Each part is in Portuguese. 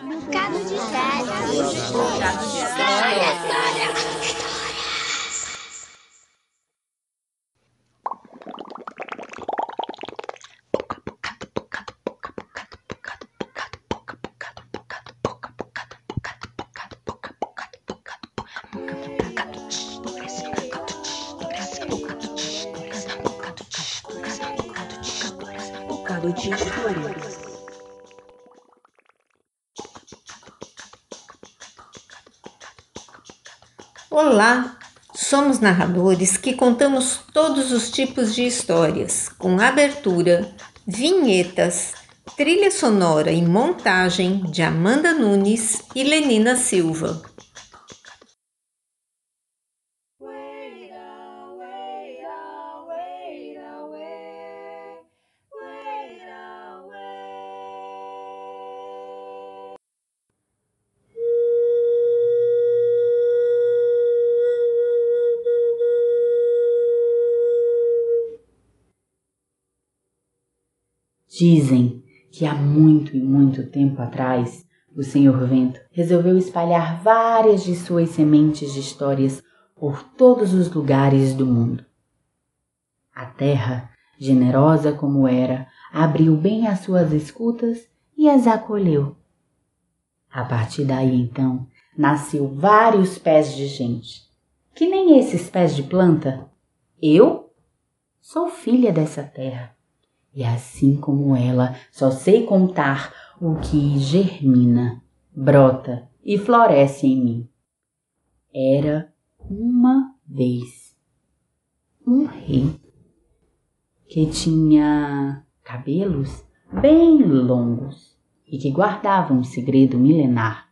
Bocado de histórias. Bocado de histórias. Bocado de histórias. Olá, somos narradores que contamos todos os tipos de histórias, com abertura, vinhetas, trilha sonora e montagem de Amanda Nunes e Lenina Silva. Dizem que há muito e muito tempo atrás, o Senhor Vento resolveu espalhar várias de suas sementes de histórias por todos os lugares do mundo. A terra, generosa como era, abriu bem as suas escutas e as acolheu. A partir daí, então, nasceu vários pés de gente. Que nem esses pés de planta. Eu sou filha dessa terra. E assim como ela, só sei contar o que germina, brota e floresce em mim. Era uma vez um rei que tinha cabelos bem longos e que guardava um segredo milenar.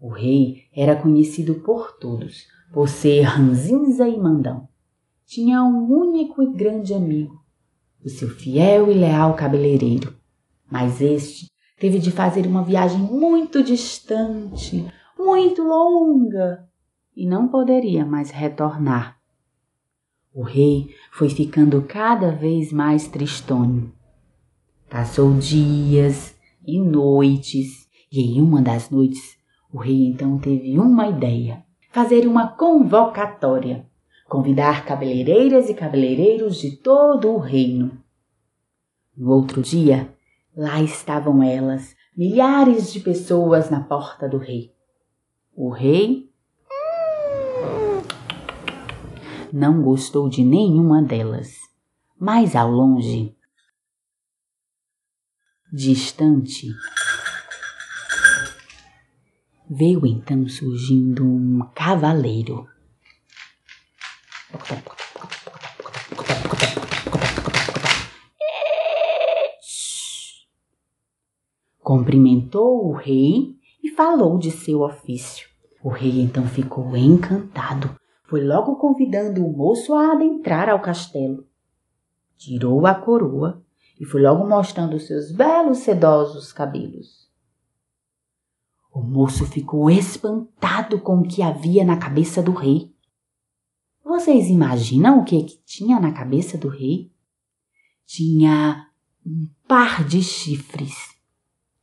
O rei era conhecido por todos por ser ranzinza e mandão. Tinha um único e grande amigo, o seu fiel e leal cabeleireiro. Mas este teve de fazer uma viagem muito distante, muito longa, e não poderia mais retornar. O rei foi ficando cada vez mais tristonho. Passou dias e noites, e em uma das noites o rei então teve uma ideia: fazer uma convocatória convidar cabeleireiras e cabeleireiros de todo o reino. No outro dia, lá estavam elas, milhares de pessoas na porta do rei. O rei não gostou de nenhuma delas, mas ao longe, distante, veio então surgindo um cavaleiro Cumprimentou o rei e falou de seu ofício. O rei então ficou encantado. Foi logo convidando o moço a adentrar ao castelo. Tirou a coroa e foi logo mostrando seus belos sedosos cabelos. O moço ficou espantado com o que havia na cabeça do rei. Vocês imaginam o que, que tinha na cabeça do rei? Tinha um par de chifres.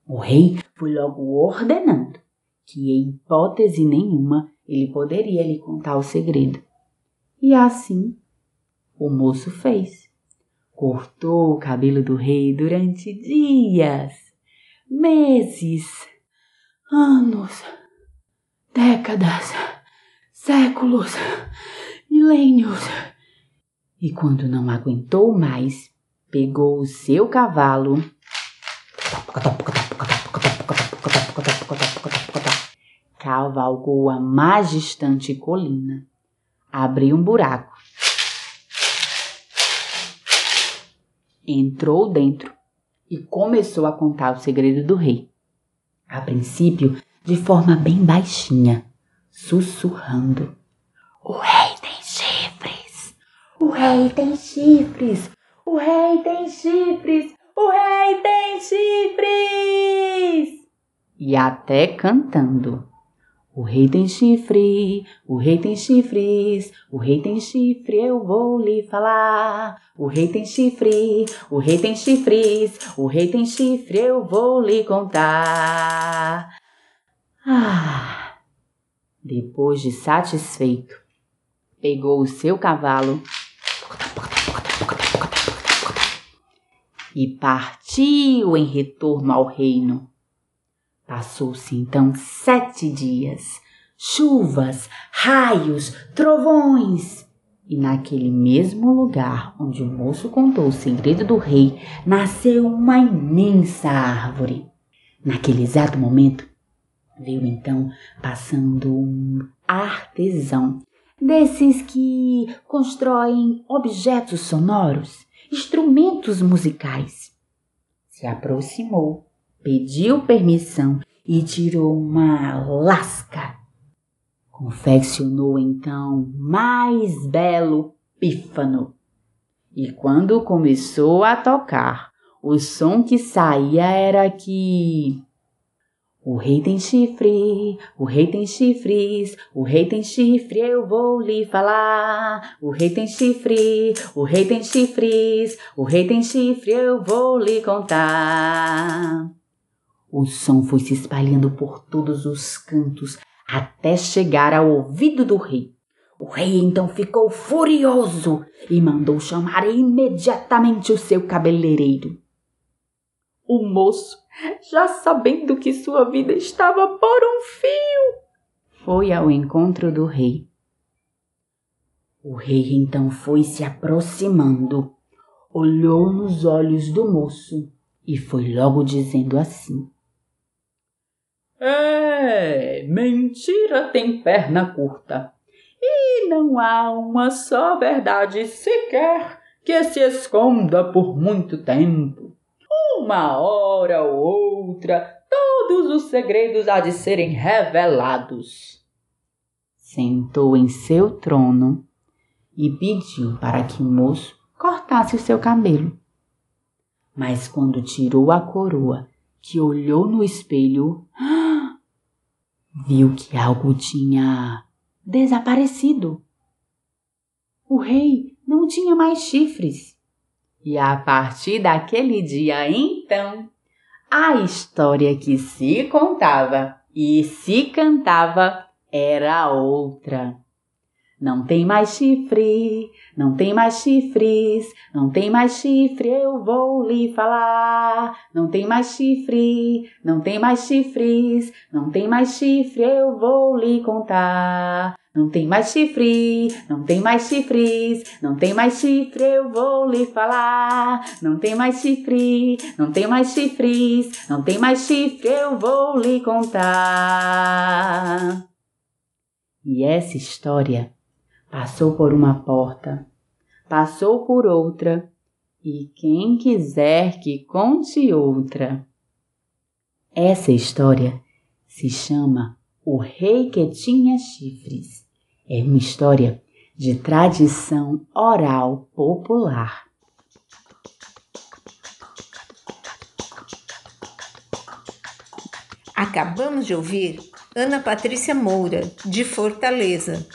O rei foi logo ordenando que, em hipótese nenhuma, ele poderia lhe contar o segredo. E assim o moço fez. Cortou o cabelo do rei durante dias, meses, anos, décadas, séculos milênios. E quando não aguentou mais, pegou o seu cavalo cavalgou a mais distante colina, abriu um buraco, entrou dentro e começou a contar o segredo do rei. A princípio, de forma bem baixinha, sussurrando. O rei o rei tem chifres! O rei tem chifres! O rei tem chifres! E até cantando. O rei tem chifre, o rei tem chifres, o rei tem chifre, eu vou lhe falar. O rei tem chifre, o rei tem chifres, o rei tem chifre, eu vou lhe contar. Ah! Depois de satisfeito, pegou o seu cavalo e partiu em retorno ao reino. Passou-se então sete dias, chuvas, raios, trovões. E naquele mesmo lugar onde o moço contou o segredo do rei, nasceu uma imensa árvore. Naquele exato momento, veio então passando um artesão, desses que constroem objetos sonoros, instrumentos musicais. Se aproximou pediu permissão e tirou uma lasca. Confeccionou então mais belo pífano. E quando começou a tocar, o som que saía era que o rei tem chifre, o rei tem chifres, o rei tem chifre, eu vou lhe falar. O rei tem chifre, o rei tem chifres, o rei tem chifre, eu vou lhe contar. O som foi se espalhando por todos os cantos até chegar ao ouvido do rei. O rei então ficou furioso e mandou chamar imediatamente o seu cabeleireiro. O moço, já sabendo que sua vida estava por um fio, foi ao encontro do rei. O rei então foi se aproximando, olhou nos olhos do moço e foi logo dizendo assim: é, mentira tem perna curta. E não há uma só verdade sequer que se esconda por muito tempo. Uma hora ou outra, todos os segredos há de serem revelados. Sentou em seu trono e pediu para que o moço cortasse o seu cabelo. Mas quando tirou a coroa, que olhou no espelho, viu que algo tinha desaparecido. O rei não tinha mais chifres. E a partir daquele dia, então, a história que se contava e se cantava era outra. Não tem mais chifre, não tem mais chifres, não tem mais chifre, eu vou lhe falar. Não tem mais chifre, não tem mais chifres, não tem mais chifre, eu vou lhe contar. Não tem mais chifre, não tem mais chifres, não tem mais chifre, eu vou lhe falar. Não tem mais chifre, não tem mais chifres, não tem mais chifre, eu vou lhe contar. E essa história passou por uma porta, passou por outra, e quem quiser que conte outra. Essa história se chama O Rei que Tinha Chifres. É uma história de tradição oral popular. Acabamos de ouvir Ana Patrícia Moura, de Fortaleza,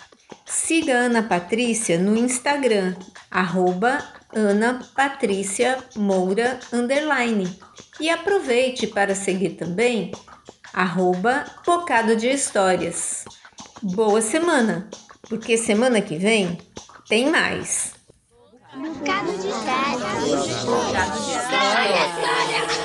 Siga Ana Patrícia no Instagram, arroba Ana Patrícia Moura underline. E aproveite para seguir também arroba Bocado de Histórias. Boa semana, porque semana que vem tem mais. Bocado de histórias. Bocado de histórias.